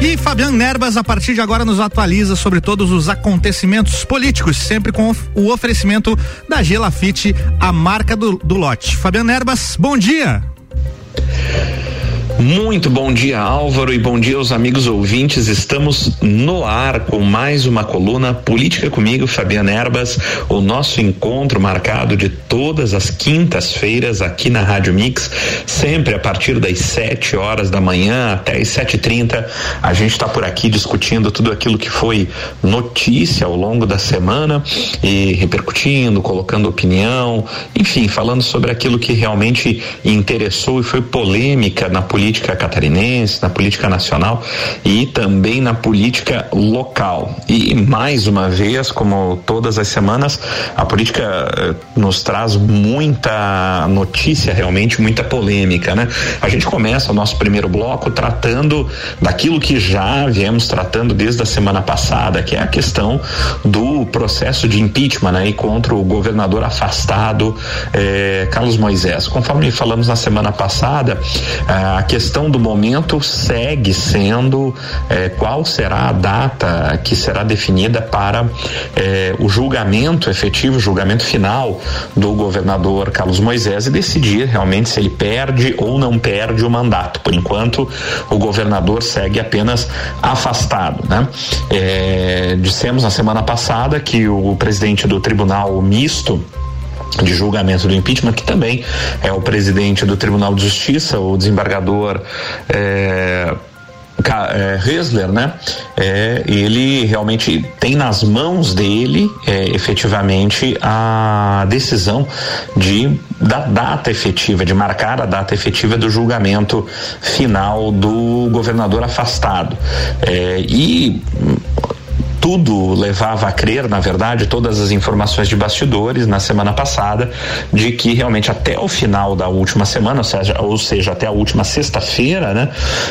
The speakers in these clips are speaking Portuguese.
E Fabiano Nerbas, a partir de agora, nos atualiza sobre todos os acontecimentos políticos, sempre com o oferecimento da Gelafite, a marca do, do lote. Fabiano Nerbas, bom dia. Muito bom dia, Álvaro, e bom dia aos amigos ouvintes. Estamos no ar com mais uma coluna Política comigo, Fabiana Erbas, o nosso encontro marcado de todas as quintas-feiras aqui na Rádio Mix, sempre a partir das 7 horas da manhã até as 7h30. A gente está por aqui discutindo tudo aquilo que foi notícia ao longo da semana e repercutindo, colocando opinião, enfim, falando sobre aquilo que realmente interessou e foi polêmica na política política catarinense, na política nacional e também na política local. E mais uma vez, como todas as semanas, a política eh, nos traz muita notícia, realmente muita polêmica, né? A gente começa o nosso primeiro bloco tratando daquilo que já viemos tratando desde a semana passada, que é a questão do processo de impeachment aí né, contra o governador afastado eh, Carlos Moisés. Conforme falamos na semana passada, a questão questão do momento segue sendo eh, qual será a data que será definida para eh, o julgamento efetivo, julgamento final do governador Carlos Moisés e decidir realmente se ele perde ou não perde o mandato. Por enquanto, o governador segue apenas afastado. Né? Eh, dissemos na semana passada que o presidente do Tribunal Misto de julgamento do impeachment, que também é o presidente do Tribunal de Justiça, o desembargador é, é, né? É, ele realmente tem nas mãos dele, é, efetivamente, a decisão de da data efetiva, de marcar a data efetiva do julgamento final do governador afastado. É, e tudo levava a crer, na verdade, todas as informações de bastidores na semana passada, de que realmente até o final da última semana, ou seja, ou seja até a última sexta-feira, né,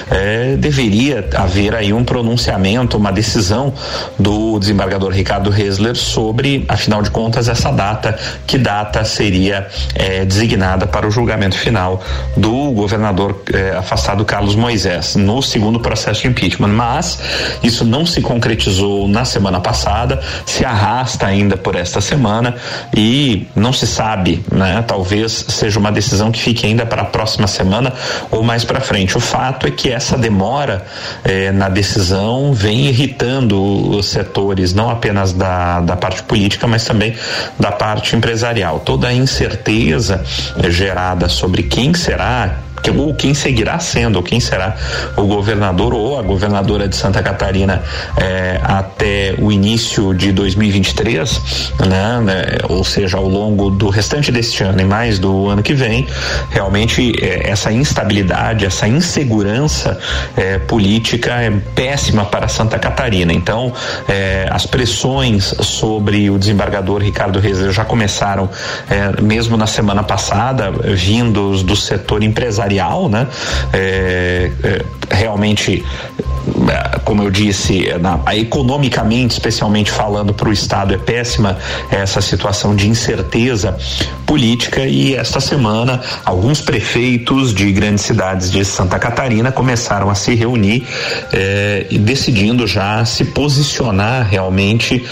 é, deveria haver aí um pronunciamento, uma decisão do desembargador Ricardo Hesler sobre, afinal de contas, essa data, que data seria é, designada para o julgamento final do governador é, afastado Carlos Moisés no segundo processo de impeachment. Mas isso não se concretizou na semana passada, se arrasta ainda por esta semana e não se sabe, né? Talvez seja uma decisão que fique ainda para a próxima semana ou mais para frente. O fato é que essa demora eh, na decisão vem irritando os setores, não apenas da, da parte política, mas também da parte empresarial. Toda a incerteza eh, gerada sobre quem será ou quem seguirá sendo, ou quem será o governador ou a governadora de Santa Catarina eh, até o início de 2023, né, né, ou seja, ao longo do restante deste ano e mais do ano que vem, realmente eh, essa instabilidade, essa insegurança eh, política é péssima para Santa Catarina. Então, eh, as pressões sobre o desembargador Ricardo Reis já começaram eh, mesmo na semana passada, vindos do setor empresarial empresarial, né? É, é, realmente, é, como eu disse, é, na, economicamente, especialmente falando para o Estado, é péssima essa situação de incerteza política e esta semana alguns prefeitos de grandes cidades de Santa Catarina começaram a se reunir eh, e decidindo já se posicionar realmente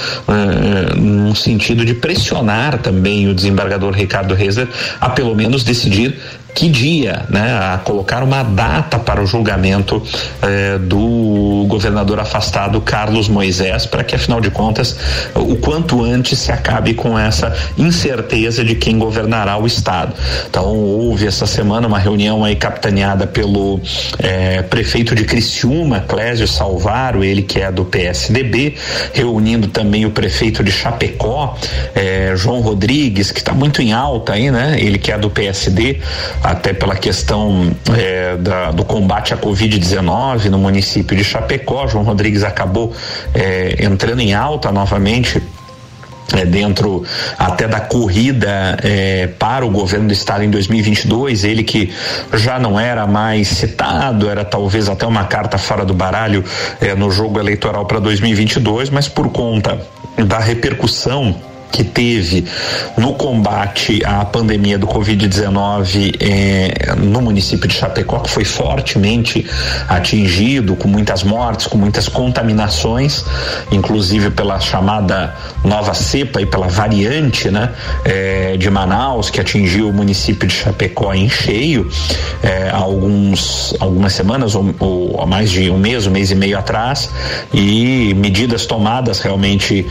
no sentido de pressionar também o desembargador Ricardo Rezer a pelo menos decidir que dia, né, a colocar uma data para o julgamento eh, do governador afastado Carlos Moisés, para que afinal de contas o quanto antes se acabe com essa incerteza de quem governará o estado. Então houve essa semana uma reunião aí capitaneada pelo eh, prefeito de Criciúma, Clésio Salvaro, ele que é do PSDB, reunindo também o prefeito de Chapecó, eh, João Rodrigues, que está muito em alta aí, né? Ele que é do PSD, até pela questão é, da, do combate à Covid-19 no município de Chapecó. João Rodrigues acabou é, entrando em alta novamente é, dentro até da corrida é, para o governo do estado em 2022, ele que já não era mais citado, era talvez até uma carta fora do baralho é, no jogo eleitoral para 2022, mas por conta da repercussão que teve no combate à pandemia do Covid-19 eh, no município de Chapecó, que foi fortemente atingido, com muitas mortes, com muitas contaminações, inclusive pela chamada nova cepa e pela variante né, eh, de Manaus, que atingiu o município de Chapecó em cheio eh, há alguns, algumas semanas ou, ou há mais de um mês, um mês e meio atrás, e medidas tomadas realmente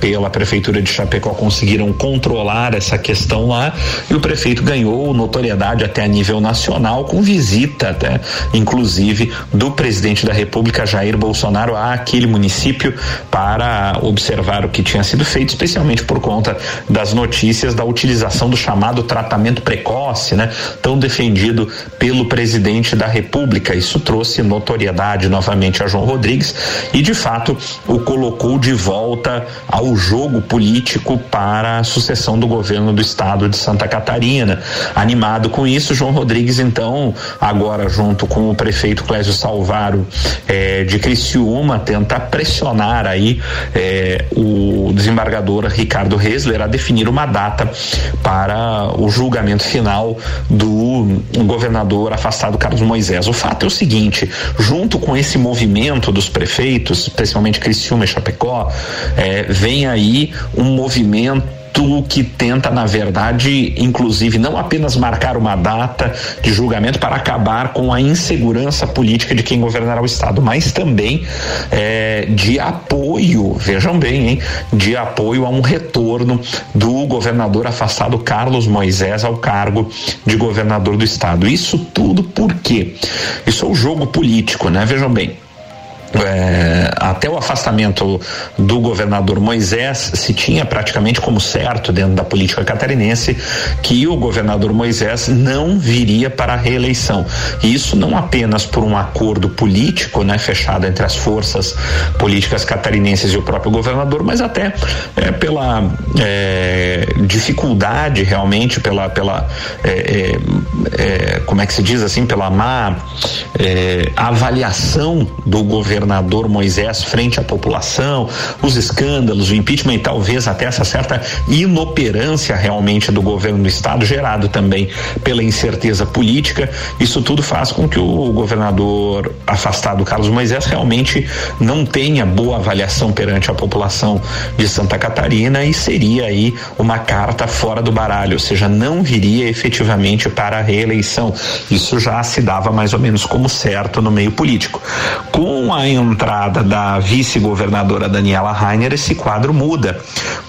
pela Prefeitura de Chapecó conseguiram controlar essa questão lá e o prefeito ganhou notoriedade até a nível nacional com visita até inclusive do presidente da República Jair Bolsonaro àquele município para observar o que tinha sido feito, especialmente por conta das notícias da utilização do chamado tratamento precoce, né, tão defendido pelo presidente da República. Isso trouxe notoriedade novamente a João Rodrigues e de fato o colocou de volta ao jogo político para a sucessão do governo do estado de Santa Catarina. Animado com isso, João Rodrigues, então, agora junto com o prefeito Clésio Salvaro eh, de Criciúma, tenta pressionar aí eh, o desembargador Ricardo Resler a definir uma data para o julgamento final do governador afastado Carlos Moisés. O fato é o seguinte: junto com esse movimento dos prefeitos, especialmente Criciúma e Chapecó, eh, vem aí um movimento que tenta, na verdade, inclusive, não apenas marcar uma data de julgamento para acabar com a insegurança política de quem governará o Estado, mas também é, de apoio, vejam bem, hein, de apoio a um retorno do governador afastado Carlos Moisés ao cargo de governador do Estado. Isso tudo por quê? Isso é o jogo político, né? Vejam bem é, até o afastamento do governador Moisés se tinha praticamente como certo dentro da política catarinense que o governador Moisés não viria para a reeleição. E isso não apenas por um acordo político, né, fechado entre as forças políticas catarinenses e o próprio governador, mas até é, pela é, dificuldade realmente, pela, pela é, é, é, como é que se diz assim, pela má avaliação do governador Moisés frente à população, os escândalos, o impeachment e talvez até essa certa inoperância realmente do governo do estado, gerado também pela incerteza política, isso tudo faz com que o governador afastado Carlos Moisés realmente não tenha boa avaliação perante a população de Santa Catarina e seria aí uma carta fora do baralho, ou seja, não viria efetivamente para a reeleição. Isso já se dava mais ou menos como certo no meio político. Com a entrada da vice-governadora Daniela Rainer, esse quadro muda,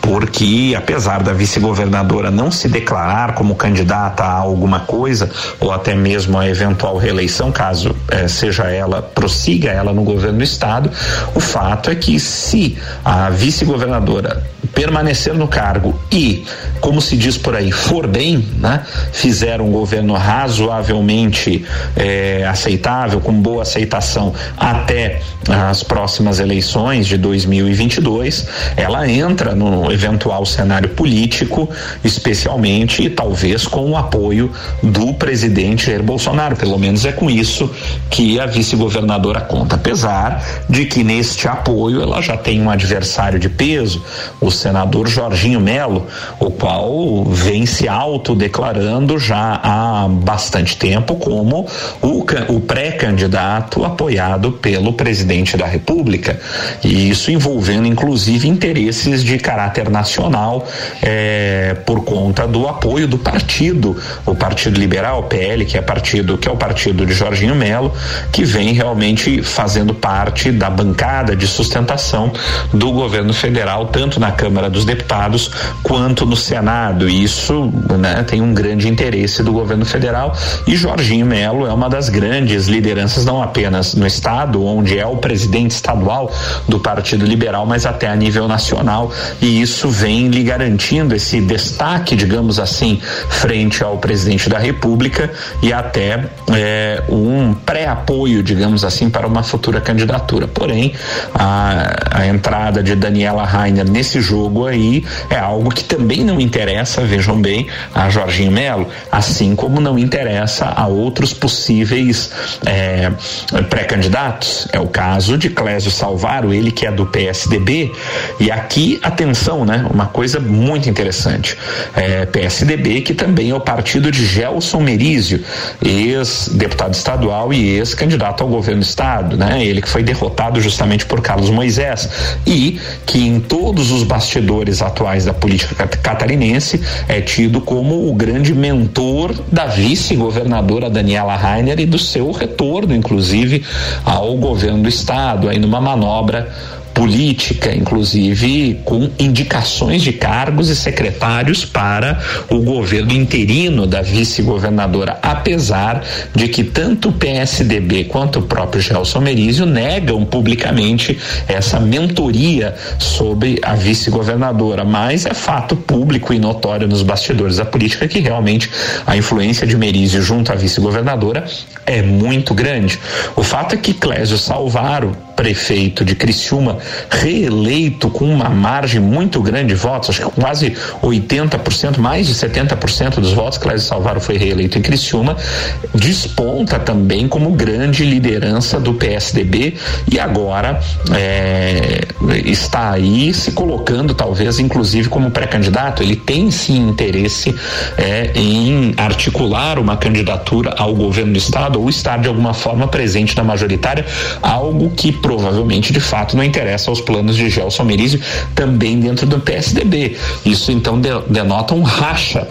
porque apesar da vice-governadora não se declarar como candidata a alguma coisa, ou até mesmo a eventual reeleição, caso eh, seja ela, prossiga ela no governo do estado, o fato é que se a vice-governadora permanecer no cargo e, como se diz por aí, for bem, né, fizer um governo razoavelmente eh, aceitável, com boa aceitação até as próximas eleições de 2022, ela entra no eventual cenário político, especialmente e talvez com o apoio do presidente Jair Bolsonaro. Pelo menos é com isso que a vice-governadora conta. Apesar de que neste apoio ela já tem um adversário de peso, o senador Jorginho Melo, o qual vem se autodeclarando já há bastante tempo como o, o pré-candidato apoiado pelo presidente da República, e isso envolvendo inclusive interesses de caráter nacional eh, por conta do apoio do partido, o Partido Liberal, PL, que é partido que é o partido de Jorginho Melo, que vem realmente fazendo parte da bancada de sustentação do governo federal, tanto na Câmara Câmara dos Deputados quanto no Senado. E isso né, tem um grande interesse do governo federal. E Jorginho Melo é uma das grandes lideranças, não apenas no Estado, onde é o presidente estadual do Partido Liberal, mas até a nível nacional. E isso vem lhe garantindo esse destaque, digamos assim, frente ao presidente da República e até é, um pré-apoio, digamos assim, para uma futura candidatura. Porém, a, a entrada de Daniela Rainer nesse jogo jogo aí é algo que também não interessa, vejam bem, a Jorginho Melo, assim como não interessa a outros possíveis é, pré-candidatos. É o caso de Clésio Salvaro, ele que é do PSDB. E aqui, atenção, né? Uma coisa muito interessante. É, PSDB, que também é o partido de Gelson Merizio, ex-deputado estadual e ex-candidato ao governo do estado, né? Ele que foi derrotado justamente por Carlos Moisés e que em todos os bastidores atuais da política catarinense é tido como o grande mentor da vice-governadora Daniela Rainer e do seu retorno, inclusive, ao governo do estado, aí numa manobra política, inclusive com indicações de cargos e secretários para o governo interino da vice-governadora, apesar de que tanto o PSDB quanto o próprio Gelson Merizio negam publicamente essa mentoria sobre a vice-governadora, mas é fato público e notório nos bastidores da política que realmente a influência de Merizio junto à vice-governadora é muito grande. O fato é que Clésio Salvaro, prefeito de Criciúma, reeleito com uma margem muito grande de votos, acho que quase 80%, mais de 70% dos votos, Clésio Salvaro foi reeleito em Criciúma, desponta também como grande liderança do PSDB e agora é, está aí se colocando, talvez, inclusive, como pré-candidato. Ele tem sim interesse é, em articular uma candidatura ao governo do Estado ou estar de alguma forma presente na majoritária, algo que provavelmente de fato não interessa aos planos de Gelson Merizio, também dentro do PSDB. Isso então denota um racha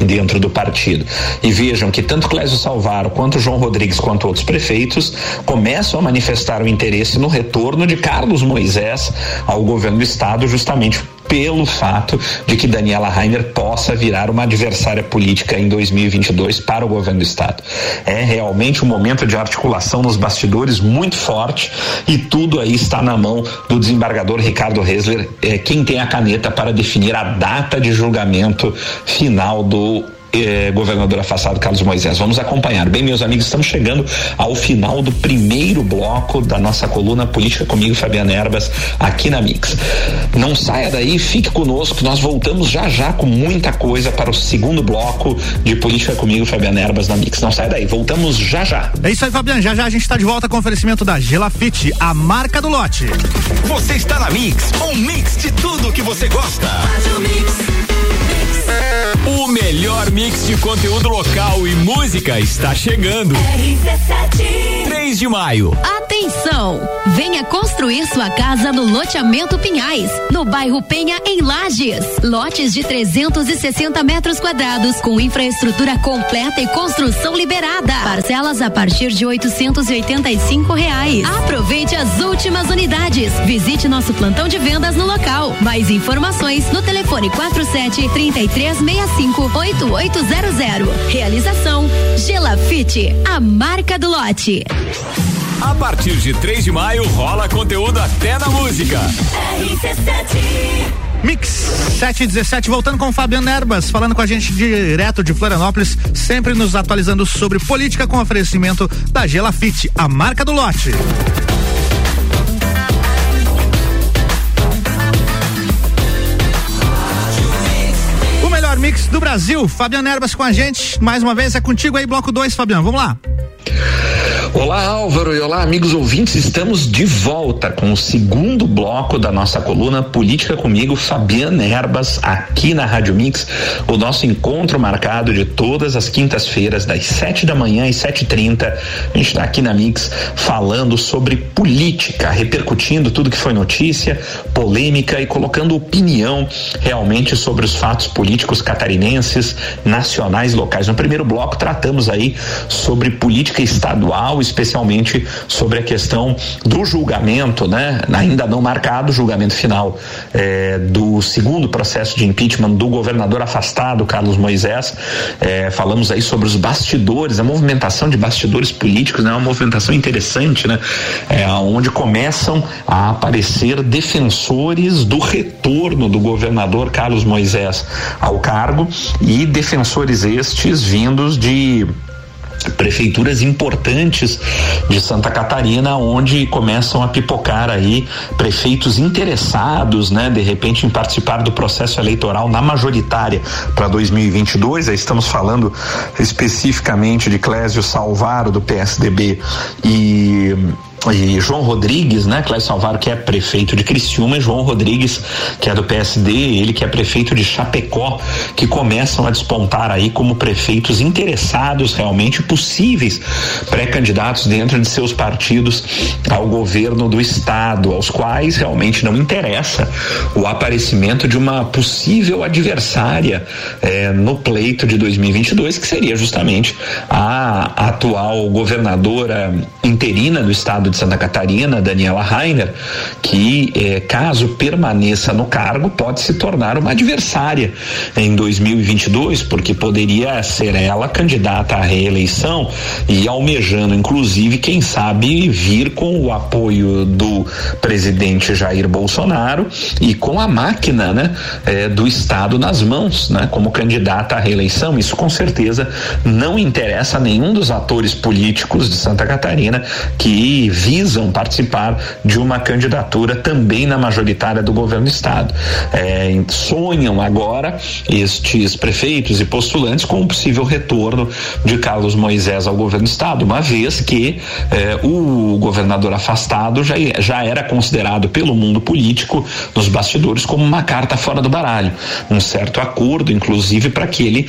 dentro do partido. E vejam que tanto Clésio Salvaro, quanto João Rodrigues, quanto outros prefeitos começam a manifestar o interesse no retorno de Carlos Moisés ao governo do estado, justamente pelo fato de que Daniela Rainer possa virar uma adversária política em 2022 para o governo do estado. É realmente um momento de articulação nos bastidores muito forte e tudo aí está na mão do desembargador Ricardo Resler, é, quem tem a caneta para definir a data de julgamento final do eh, governador afastado Carlos Moisés. Vamos acompanhar. Bem, meus amigos, estamos chegando ao final do primeiro bloco da nossa coluna Política comigo, Fabiana Erbas, aqui na Mix. Não saia daí, fique conosco, nós voltamos já já com muita coisa para o segundo bloco de Política comigo, Fabiana Erbas, na Mix. Não saia daí, voltamos já já. É isso aí, Fabiano. Já já a gente está de volta com oferecimento da Gelafite, a marca do lote. Você está na Mix, um mix de tudo que você gosta. O melhor mix de conteúdo local e música está chegando. RC7. 3 de maio. Atenção! Venha construir sua casa no loteamento Pinhais, no bairro Penha, em Lages. Lotes de 360 metros quadrados, com infraestrutura completa e construção liberada. Parcelas a partir de 885 reais. Aproveite as últimas unidades. Visite nosso plantão de vendas no local. Mais informações no telefone 47 3365 8800. Realização Gelafite, a marca do lote. A partir de 3 de maio rola conteúdo até na música. Mix 717, voltando com o Fabiano Erbas, falando com a gente direto de Florianópolis, sempre nos atualizando sobre política com oferecimento da Gelafite, a marca do lote. Mix do Brasil. Fabiano Erbas com a gente. Mais uma vez é contigo aí, bloco 2, Fabiano. Vamos lá. Olá Álvaro e olá amigos ouvintes, estamos de volta com o segundo bloco da nossa coluna Política comigo, Fabiana Erbas, aqui na Rádio Mix, o nosso encontro marcado de todas as quintas-feiras, das sete da manhã e trinta, a gente está aqui na Mix falando sobre política, repercutindo tudo que foi notícia, polêmica e colocando opinião realmente sobre os fatos políticos catarinenses, nacionais locais. No primeiro bloco tratamos aí sobre política estadual especialmente sobre a questão do julgamento, né? Ainda não marcado, julgamento final é, do segundo processo de impeachment do governador afastado, Carlos Moisés. É, falamos aí sobre os bastidores, a movimentação de bastidores políticos, né? Uma movimentação interessante, né? É, onde começam a aparecer defensores do retorno do governador Carlos Moisés ao cargo e defensores estes vindos de prefeituras importantes de Santa Catarina, onde começam a pipocar aí prefeitos interessados, né, de repente em participar do processo eleitoral na majoritária para 2022. Aí estamos falando especificamente de Clésio Salvaro do PSDB e e João Rodrigues, né? Cláudio Salvaro, que é prefeito de Criciúma, e João Rodrigues, que é do PSD, ele que é prefeito de Chapecó, que começam a despontar aí como prefeitos interessados realmente possíveis pré-candidatos dentro de seus partidos ao governo do estado, aos quais realmente não interessa o aparecimento de uma possível adversária eh, no pleito de 2022, que seria justamente a atual governadora interina do estado de de Santa Catarina, Daniela Rainer, que eh, caso permaneça no cargo pode se tornar uma adversária em 2022, porque poderia ser ela candidata à reeleição e almejando, inclusive, quem sabe vir com o apoio do presidente Jair Bolsonaro e com a máquina, né, eh, do Estado nas mãos, né, como candidata à reeleição. Isso com certeza não interessa a nenhum dos atores políticos de Santa Catarina que visam participar de uma candidatura também na majoritária do governo do estado. É, sonham agora estes prefeitos e postulantes com o possível retorno de Carlos Moisés ao governo do estado, uma vez que é, o governador afastado já, já era considerado pelo mundo político nos bastidores como uma carta fora do baralho, um certo acordo, inclusive para que ele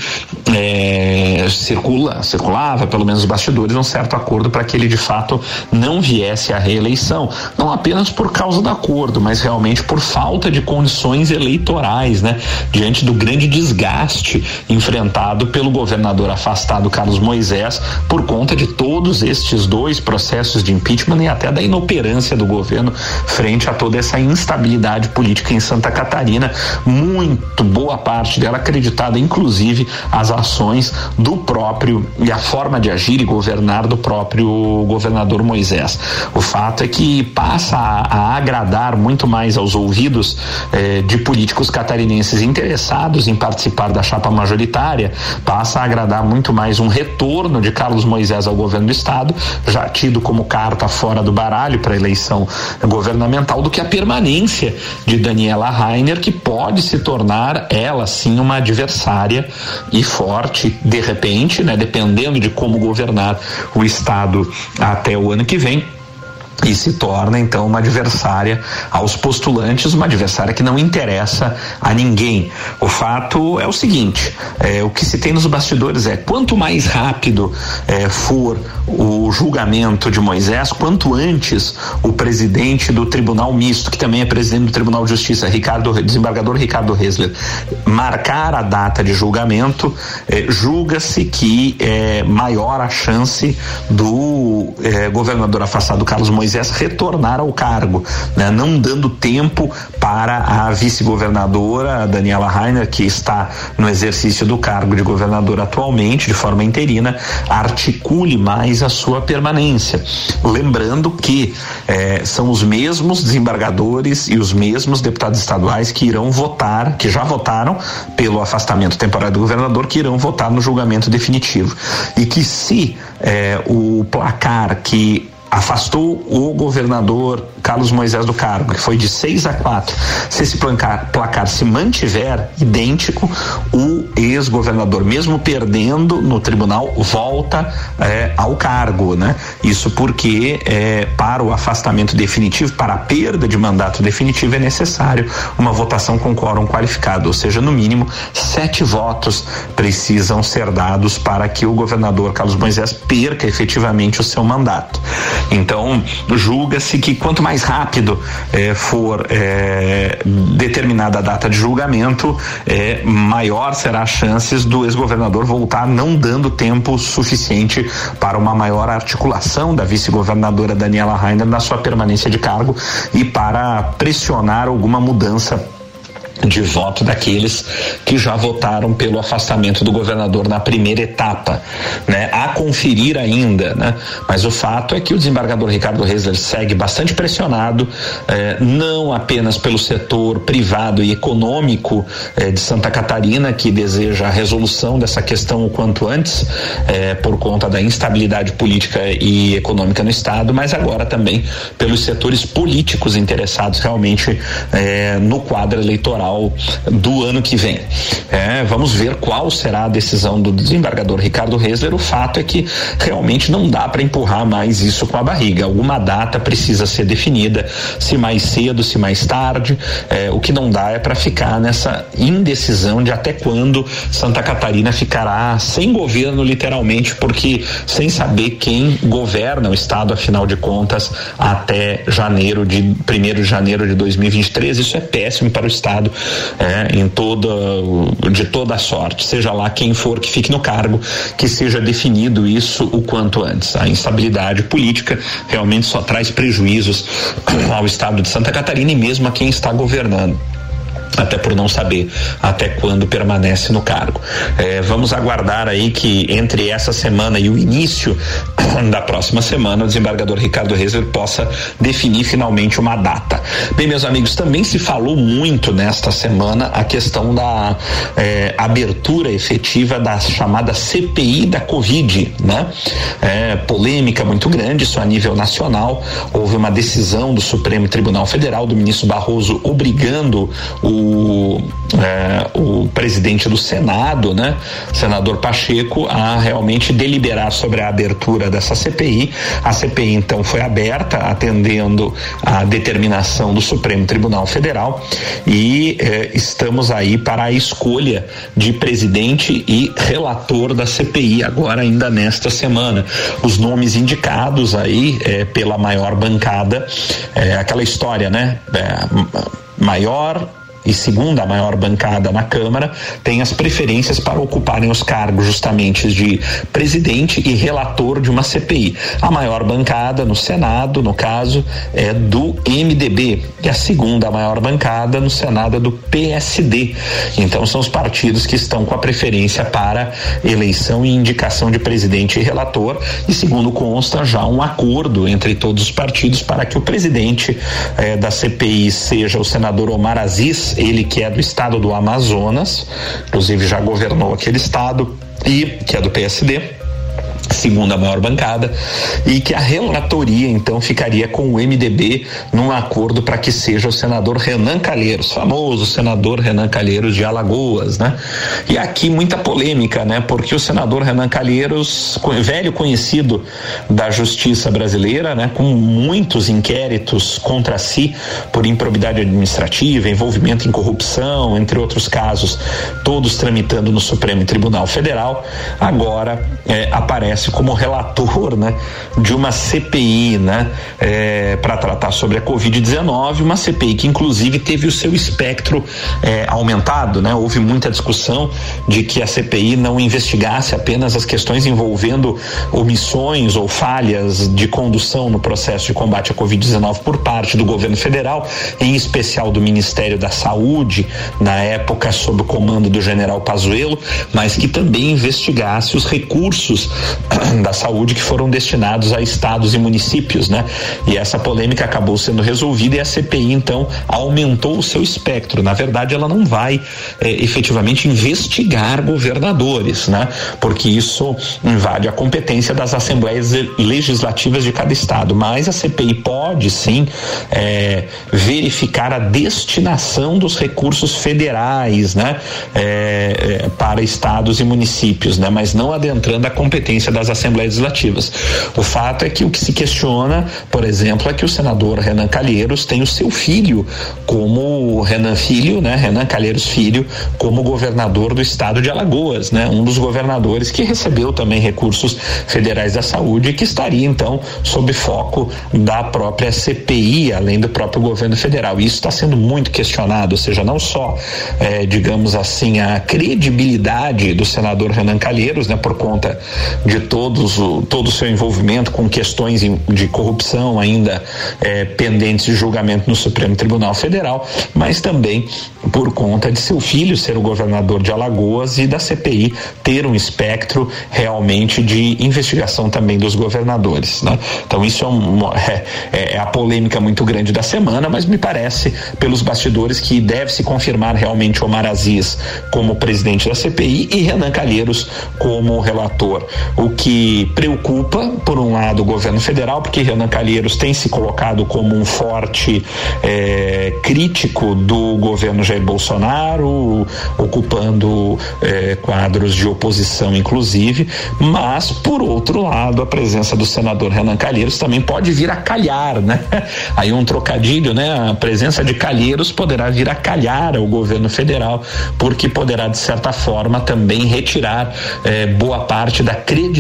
é, circula, circulava pelo menos nos bastidores um certo acordo para que ele de fato não viesse viesse à reeleição, não apenas por causa do acordo, mas realmente por falta de condições eleitorais, né? Diante do grande desgaste enfrentado pelo governador afastado Carlos Moisés por conta de todos estes dois processos de impeachment e até da inoperância do governo frente a toda essa instabilidade política em Santa Catarina, muito boa parte dela acreditada inclusive as ações do próprio e a forma de agir e governar do próprio governador Moisés. O fato é que passa a, a agradar muito mais aos ouvidos eh, de políticos catarinenses interessados em participar da chapa majoritária, passa a agradar muito mais um retorno de Carlos Moisés ao governo do estado, já tido como carta fora do baralho para a eleição governamental, do que a permanência de Daniela Rainer, que pode se tornar ela sim uma adversária e forte de repente, né, dependendo de como governar o estado até o ano que vem e se torna então uma adversária aos postulantes, uma adversária que não interessa a ninguém. O fato é o seguinte: é, o que se tem nos bastidores é quanto mais rápido é, for o julgamento de Moisés, quanto antes o presidente do Tribunal Misto, que também é presidente do Tribunal de Justiça, Ricardo, desembargador Ricardo Resler, marcar a data de julgamento, é, julga-se que é maior a chance do é, governador afastado Carlos Moisés Moisés retornar ao cargo, né? não dando tempo para a vice-governadora Daniela Rainer, que está no exercício do cargo de governadora atualmente, de forma interina, articule mais a sua permanência. Lembrando que eh, são os mesmos desembargadores e os mesmos deputados estaduais que irão votar, que já votaram pelo afastamento temporário do governador, que irão votar no julgamento definitivo. E que se eh, o placar que afastou o governador Carlos Moisés do cargo, que foi de 6 a 4. Se esse placar, placar se mantiver idêntico, o ex-governador, mesmo perdendo no tribunal, volta é, ao cargo, né? Isso porque é, para o afastamento definitivo, para a perda de mandato definitivo, é necessário uma votação com quórum qualificado, ou seja, no mínimo sete votos precisam ser dados para que o governador Carlos Moisés perca efetivamente o seu mandato. Então, julga-se que quanto mais rápido eh, for eh, determinada a data de julgamento, eh, maior será as chances do ex-governador voltar, não dando tempo suficiente para uma maior articulação da vice-governadora Daniela Rainer na sua permanência de cargo e para pressionar alguma mudança de voto daqueles que já votaram pelo afastamento do governador na primeira etapa, né? A conferir ainda, né? Mas o fato é que o desembargador Ricardo Reis segue bastante pressionado, eh, não apenas pelo setor privado e econômico eh, de Santa Catarina que deseja a resolução dessa questão o quanto antes, eh, por conta da instabilidade política e econômica no estado, mas agora também pelos setores políticos interessados realmente eh, no quadro eleitoral eleitoral do ano que vem. É, vamos ver qual será a decisão do desembargador Ricardo Reisler. O fato é que realmente não dá para empurrar mais isso com a barriga. Alguma data precisa ser definida, se mais cedo, se mais tarde. É, o que não dá é para ficar nessa indecisão de até quando Santa Catarina ficará sem governo, literalmente, porque sem saber quem governa o estado, afinal de contas, até janeiro de 1 de janeiro de 2023. Isso é péssimo para o estado é, em toda de toda sorte, seja lá quem for que fique no cargo, que seja definido isso o quanto antes. A instabilidade política realmente só traz prejuízos ao estado de Santa Catarina e mesmo a quem está governando até por não saber até quando permanece no cargo. É, vamos aguardar aí que entre essa semana e o início da próxima semana o desembargador Ricardo Rezer possa definir finalmente uma data. Bem, meus amigos, também se falou muito nesta semana a questão da é, abertura efetiva da chamada CPI da Covid, né? É, polêmica muito grande, isso a nível nacional. Houve uma decisão do Supremo Tribunal Federal do ministro Barroso obrigando o o, é, o presidente do Senado, né, senador Pacheco, a realmente deliberar sobre a abertura dessa CPI. A CPI então foi aberta, atendendo a determinação do Supremo Tribunal Federal e é, estamos aí para a escolha de presidente e relator da CPI agora ainda nesta semana. Os nomes indicados aí é, pela maior bancada, é, aquela história, né? É, maior e segunda maior bancada na Câmara, tem as preferências para ocuparem os cargos justamente de presidente e relator de uma CPI. A maior bancada no Senado, no caso, é do MDB e a segunda maior bancada no Senado é do PSD. Então são os partidos que estão com a preferência para eleição e indicação de presidente e relator e segundo consta já um acordo entre todos os partidos para que o presidente eh, da CPI seja o senador Omar Aziz ele que é do estado do Amazonas, inclusive já governou aquele estado e que é do PSD segunda maior bancada, e que a relatoria então ficaria com o MDB num acordo para que seja o senador Renan Calheiros, famoso senador Renan Calheiros de Alagoas, né? E aqui muita polêmica, né? Porque o senador Renan Calheiros, velho conhecido da justiça brasileira, né? Com muitos inquéritos contra si por improbidade administrativa, envolvimento em corrupção, entre outros casos, todos tramitando no Supremo Tribunal Federal, agora é, aparece como relator né, de uma CPI né, é, para tratar sobre a Covid-19, uma CPI que inclusive teve o seu espectro é, aumentado. Né? Houve muita discussão de que a CPI não investigasse apenas as questões envolvendo omissões ou falhas de condução no processo de combate à Covid-19 por parte do governo federal, em especial do Ministério da Saúde, na época sob o comando do general Pazuello, mas que também investigasse os recursos da saúde que foram destinados a estados e municípios, né? E essa polêmica acabou sendo resolvida e a CPI então aumentou o seu espectro. Na verdade, ela não vai eh, efetivamente investigar governadores, né? Porque isso invade a competência das assembleias legislativas de cada estado. Mas a CPI pode sim eh, verificar a destinação dos recursos federais, né? Eh, para estados e municípios, né? Mas não adentrando a competência das Assembleias Legislativas. O fato é que o que se questiona, por exemplo, é que o senador Renan Calheiros tem o seu filho como Renan Filho, né? Renan Calheiros Filho, como governador do estado de Alagoas, né? Um dos governadores que recebeu também recursos federais da saúde e que estaria então sob foco da própria CPI, além do próprio governo federal. Isso está sendo muito questionado, ou seja, não só, eh, digamos assim, a credibilidade do senador Renan Calheiros, né? Por conta de todos o, todo o seu envolvimento com questões de corrupção ainda é, pendentes de julgamento no Supremo Tribunal Federal, mas também por conta de seu filho ser o governador de Alagoas e da CPI ter um espectro realmente de investigação também dos governadores. Né? Então isso é, é, é, é a polêmica muito grande da semana, mas me parece pelos bastidores que deve se confirmar realmente Omar Aziz como presidente da CPI e Renan Calheiros como relator. O que preocupa, por um lado, o governo federal, porque Renan Calheiros tem se colocado como um forte é, crítico do governo Jair Bolsonaro, ocupando é, quadros de oposição, inclusive, mas, por outro lado, a presença do senador Renan Calheiros também pode vir a calhar, né? Aí um trocadilho, né? A presença de Calheiros poderá vir a calhar o governo federal, porque poderá, de certa forma, também retirar eh, boa parte da credibilidade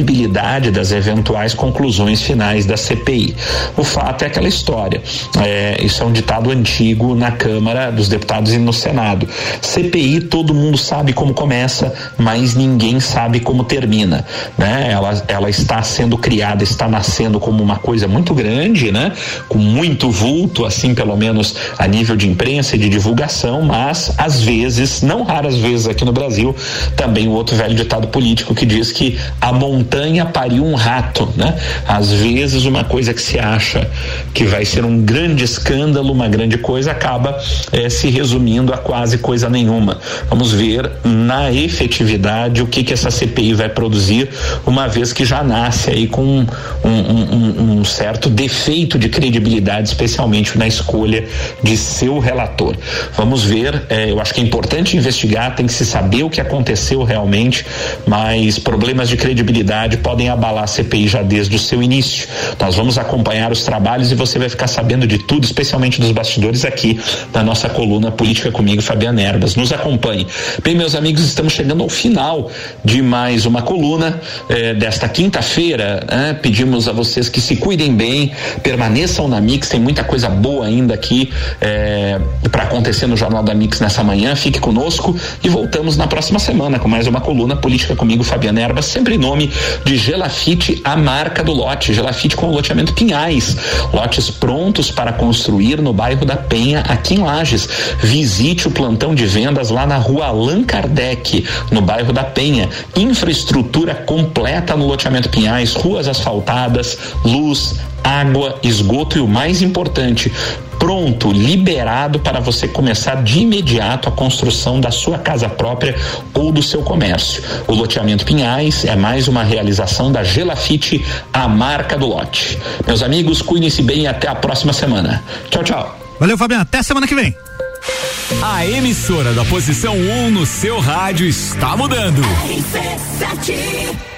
das eventuais conclusões finais da CPI. O fato é aquela história. Eh, isso é um ditado antigo na Câmara dos Deputados e no Senado. CPI, todo mundo sabe como começa, mas ninguém sabe como termina. Né? Ela, ela está sendo criada, está nascendo como uma coisa muito grande, né? com muito vulto, assim, pelo menos a nível de imprensa e de divulgação, mas às vezes, não raras vezes aqui no Brasil, também o outro velho ditado político que diz que a montanha pariu um rato, né? Às vezes uma coisa que se acha que vai ser um grande escândalo, uma grande coisa, acaba eh, se resumindo a quase coisa nenhuma. Vamos ver na efetividade o que que essa CPI vai produzir, uma vez que já nasce aí com um, um, um, um certo defeito de credibilidade, especialmente na escolha de seu relator. Vamos ver, eh, eu acho que é importante investigar, tem que se saber o que aconteceu realmente, mas problemas de credibilidade podem abalar a CPI já desde o seu início. Nós vamos acompanhar os trabalhos e você vai ficar sabendo de tudo, especialmente dos bastidores aqui na nossa coluna Política comigo, Fabiana Erbas. Nos acompanhe. Bem, meus amigos, estamos chegando ao final de mais uma coluna eh, desta quinta-feira. Né? Pedimos a vocês que se cuidem bem, permaneçam na Mix, tem muita coisa boa ainda aqui eh, para acontecer no Jornal da Mix nessa manhã. Fique conosco e voltamos na próxima semana com mais uma coluna Política comigo, Fabiana Erbas, sempre em nome de Gelafite, a marca do lote. Gelafite com loteamento Pinhais. Lotes prontos para construir no bairro da Penha, aqui em Lages. Visite o plantão de vendas lá na rua Allan Kardec, no bairro da Penha. Infraestrutura completa no loteamento Pinhais, ruas asfaltadas, luz, água, esgoto e o mais importante, pronto, liberado para você começar de imediato a construção da sua casa própria ou do seu comércio. O loteamento Pinhais é mais uma realização da Gelafite, a marca do lote. Meus amigos, cuidem-se bem e até a próxima semana. Tchau, tchau. Valeu, Fabiano. Até semana que vem. A emissora da posição 1 um no seu rádio está mudando. RC7